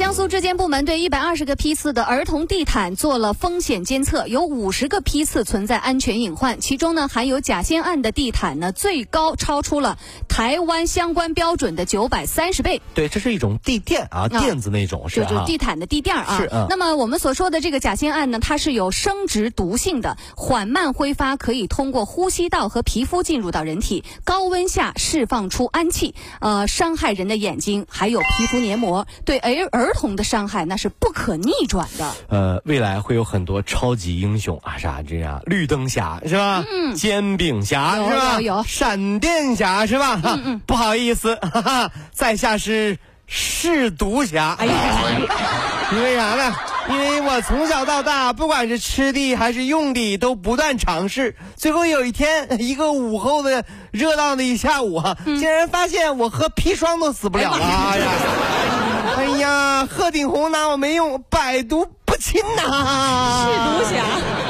江苏质监部门对一百二十个批次的儿童地毯做了风险监测，有五十个批次存在安全隐患，其中呢含有甲酰胺的地毯呢最高超出了台湾相关标准的九百三十倍。对，这是一种地垫啊，垫子那种是就就地毯的地垫啊。是啊。那么我们所说的这个甲酰胺呢，它是有生殖毒性的，缓慢挥发，可以通过呼吸道和皮肤进入到人体，高温下释放出氨气，呃，伤害人的眼睛，还有皮肤黏膜，对儿儿童的伤害那是不可逆转的。呃，未来会有很多超级英雄啊，啥这样？绿灯侠是吧？嗯。煎饼侠是吧？有有。闪电侠是吧？嗯嗯。不好意思，哈哈，在下是试毒侠。哎呀，因为啥呢？因为我从小到大，不管是吃的还是用的，都不断尝试。最后有一天，一个午后的热闹的一下午，竟然发现我喝砒霜都死不了了。哎呀！鹤顶红拿我没用，百毒不侵呐！是毒侠。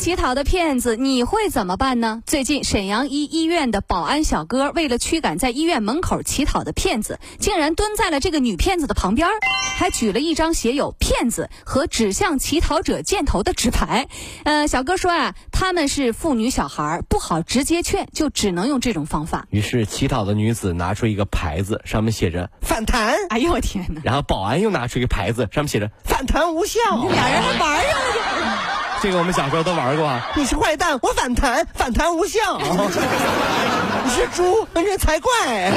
乞讨的骗子，你会怎么办呢？最近沈阳一医院的保安小哥，为了驱赶在医院门口乞讨的骗子，竟然蹲在了这个女骗子的旁边，还举了一张写有“骗子”和指向乞讨者箭头的纸牌。呃，小哥说啊，他们是妇女小孩，不好直接劝，就只能用这种方法。于是乞讨的女子拿出一个牌子，上面写着“反弹”。哎呦我天哪！然后保安又拿出一个牌子，上面写着“反弹无效”。俩人还玩上了。这个我们小时候都玩过。你是坏蛋，我反弹，反弹无效。你是猪，那才怪。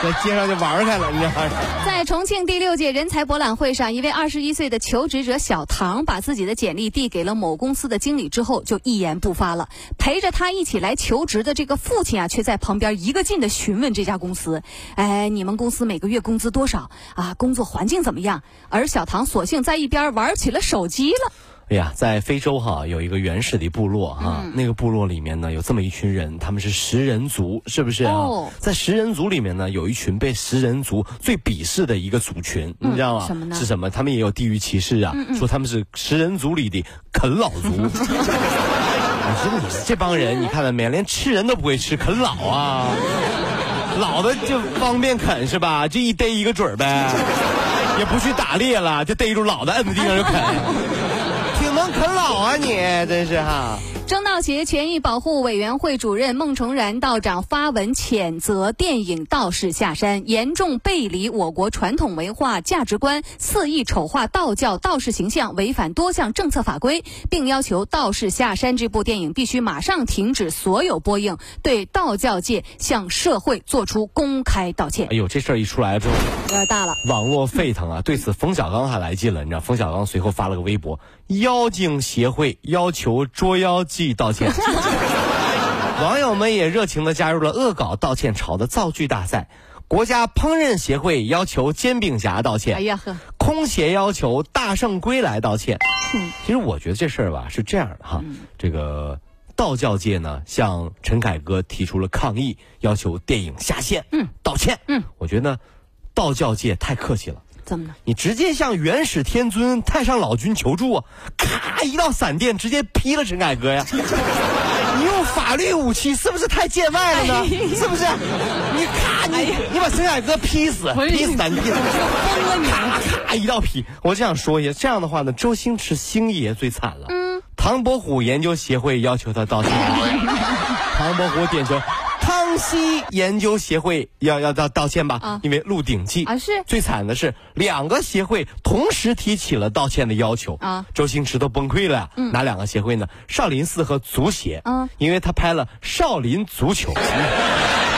在街上就玩开了，你知道吗？在重庆第六届人才博览会上，一位二十一岁的求职者小唐把自己的简历递给了某公司的经理之后，就一言不发了。陪着他一起来求职的这个父亲啊，却在旁边一个劲的询问这家公司：“哎，你们公司每个月工资多少啊？工作环境怎么样？”而小唐索性在一边玩起了手机了。哎呀，在非洲哈有一个原始的部落哈，那个部落里面呢有这么一群人，他们是食人族，是不是啊？在食人族里面呢，有一群被食人族最鄙视的一个族群，你知道吗？什么呢？是什么？他们也有地域歧视啊，说他们是食人族里的啃老族。你说你这帮人，你看到没？连吃人都不会吃，啃老啊？老的就方便啃是吧？就一逮一个准儿呗，也不去打猎了，就逮住老的，摁在地上就啃。啃老啊你，真是哈！中道协权益保护委员会主任孟崇然道长发文谴责电影《道士下山》严重背离我国传统文化价值观，肆意丑化道教道士形象，违反多项政策法规，并要求《道士下山》这部电影必须马上停止所有播映，对道教界向社会做出公开道歉。哎呦，这事儿一出来之后，有点大了，网络沸腾啊！对此，冯小刚还来劲了，你知道？冯小刚随后发了个微博。妖精协会要求捉妖记道歉，网友们也热情的加入了恶搞道歉潮的造句大赛。国家烹饪协会要求煎饼侠道歉，哎呀呵，空协要求大圣归来道歉。其实我觉得这事儿吧是这样的哈，这个道教界呢向陈凯歌提出了抗议，要求电影下线，嗯，道歉，嗯，我觉得道教界太客气了。怎么了？你直接向元始天尊、太上老君求助啊！咔，一道闪电直接劈了陈凯歌呀！你用法律武器是不是太见外了呢？是不是？你咔，你你把陈凯歌劈死，劈死闪电，咔咔一道劈。我只想说一下，这样的话呢，周星驰星爷最惨了。嗯。唐伯虎研究协会要求他道歉。唐伯虎点球。康熙研究协会要要道道歉吧？啊，因为《鹿鼎记》啊是最惨的是两个协会同时提起了道歉的要求啊，周星驰都崩溃了。嗯，哪两个协会呢？少林寺和足协。嗯，因为他拍了《少林足球》。哎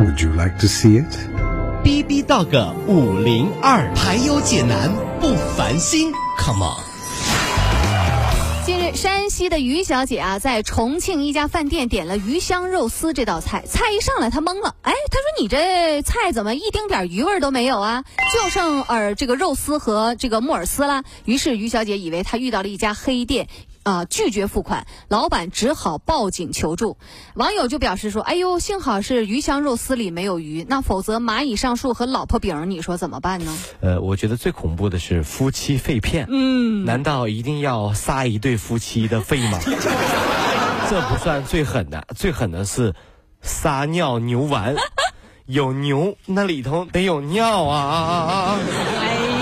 would you like to see it? B B Dog 五零二，排忧解难不烦心，Come on。近日，山西的于小姐啊，在重庆一家饭店点了鱼香肉丝这道菜，菜一上来她懵了，哎，她说你这菜怎么一丁点鱼味都没有啊？就剩呃这个肉丝和这个木耳丝啦。于是于小姐以为她遇到了一家黑店。啊、拒绝付款，老板只好报警求助。网友就表示说：“哎呦，幸好是鱼香肉丝里没有鱼，那否则蚂蚁上树和老婆饼，你说怎么办呢呃，我觉得最恐怖的是夫妻肺片。嗯，难道一定要杀一对夫妻的肺吗？这不算最狠的，最狠的是撒尿牛丸。有牛，那里头得有尿啊啊啊啊！？”哎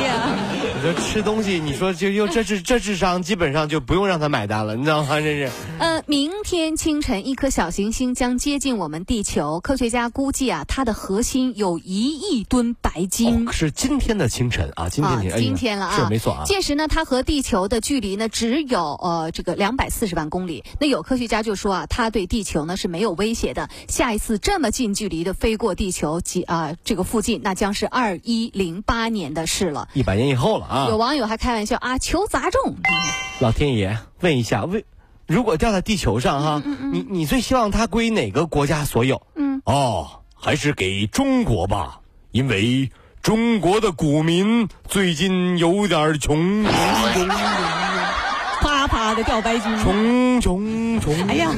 说吃东西，你说就又这智这智商，基本上就不用让他买单了，你知道吗？这是。呃，明天清晨，一颗小行星将接近我们地球。科学家估计啊，它的核心有一亿吨白金。哦，是今天的清晨啊，今天啊的，今天了啊，是没错啊。届时呢，它和地球的距离呢只有呃这个两百四十万公里。那有科学家就说啊，它对地球呢是没有威胁的。下一次这么近距离的飞过地球及啊、这个附近，那将是二一零八年的事了。一百年以后了啊！有网友还开玩笑啊，球砸中。老天爷问一下，为如果掉在地球上哈，你你最希望它归哪个国家所有？嗯，哦，还是给中国吧，因为中国的股民最近有点穷，穷啪啪的掉白金。穷穷穷。哎呀！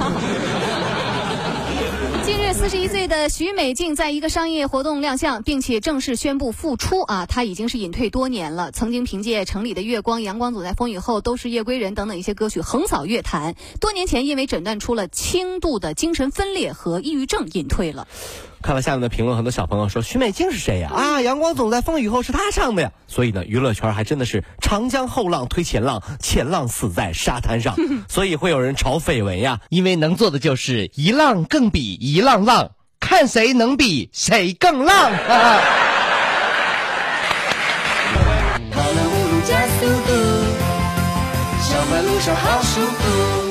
近日，四十一岁的徐美静在一个商业活动亮相，并且正式宣布复出啊！她已经是隐退多年了，曾经凭借《城里的月光》《阳光总在风雨后》《都是夜归人》等等一些歌曲横扫乐坛。多年前，因为诊断出了轻度的精神分裂和抑郁症，隐退了。看了下面的评论，很多小朋友说徐美静是谁呀？啊，阳光总在风雨后是她唱的呀。所以呢，娱乐圈还真的是长江后浪推前浪，前浪死在沙滩上。所以会有人炒绯闻呀，因为能做的就是一浪更比一浪浪，看谁能比谁更浪。哈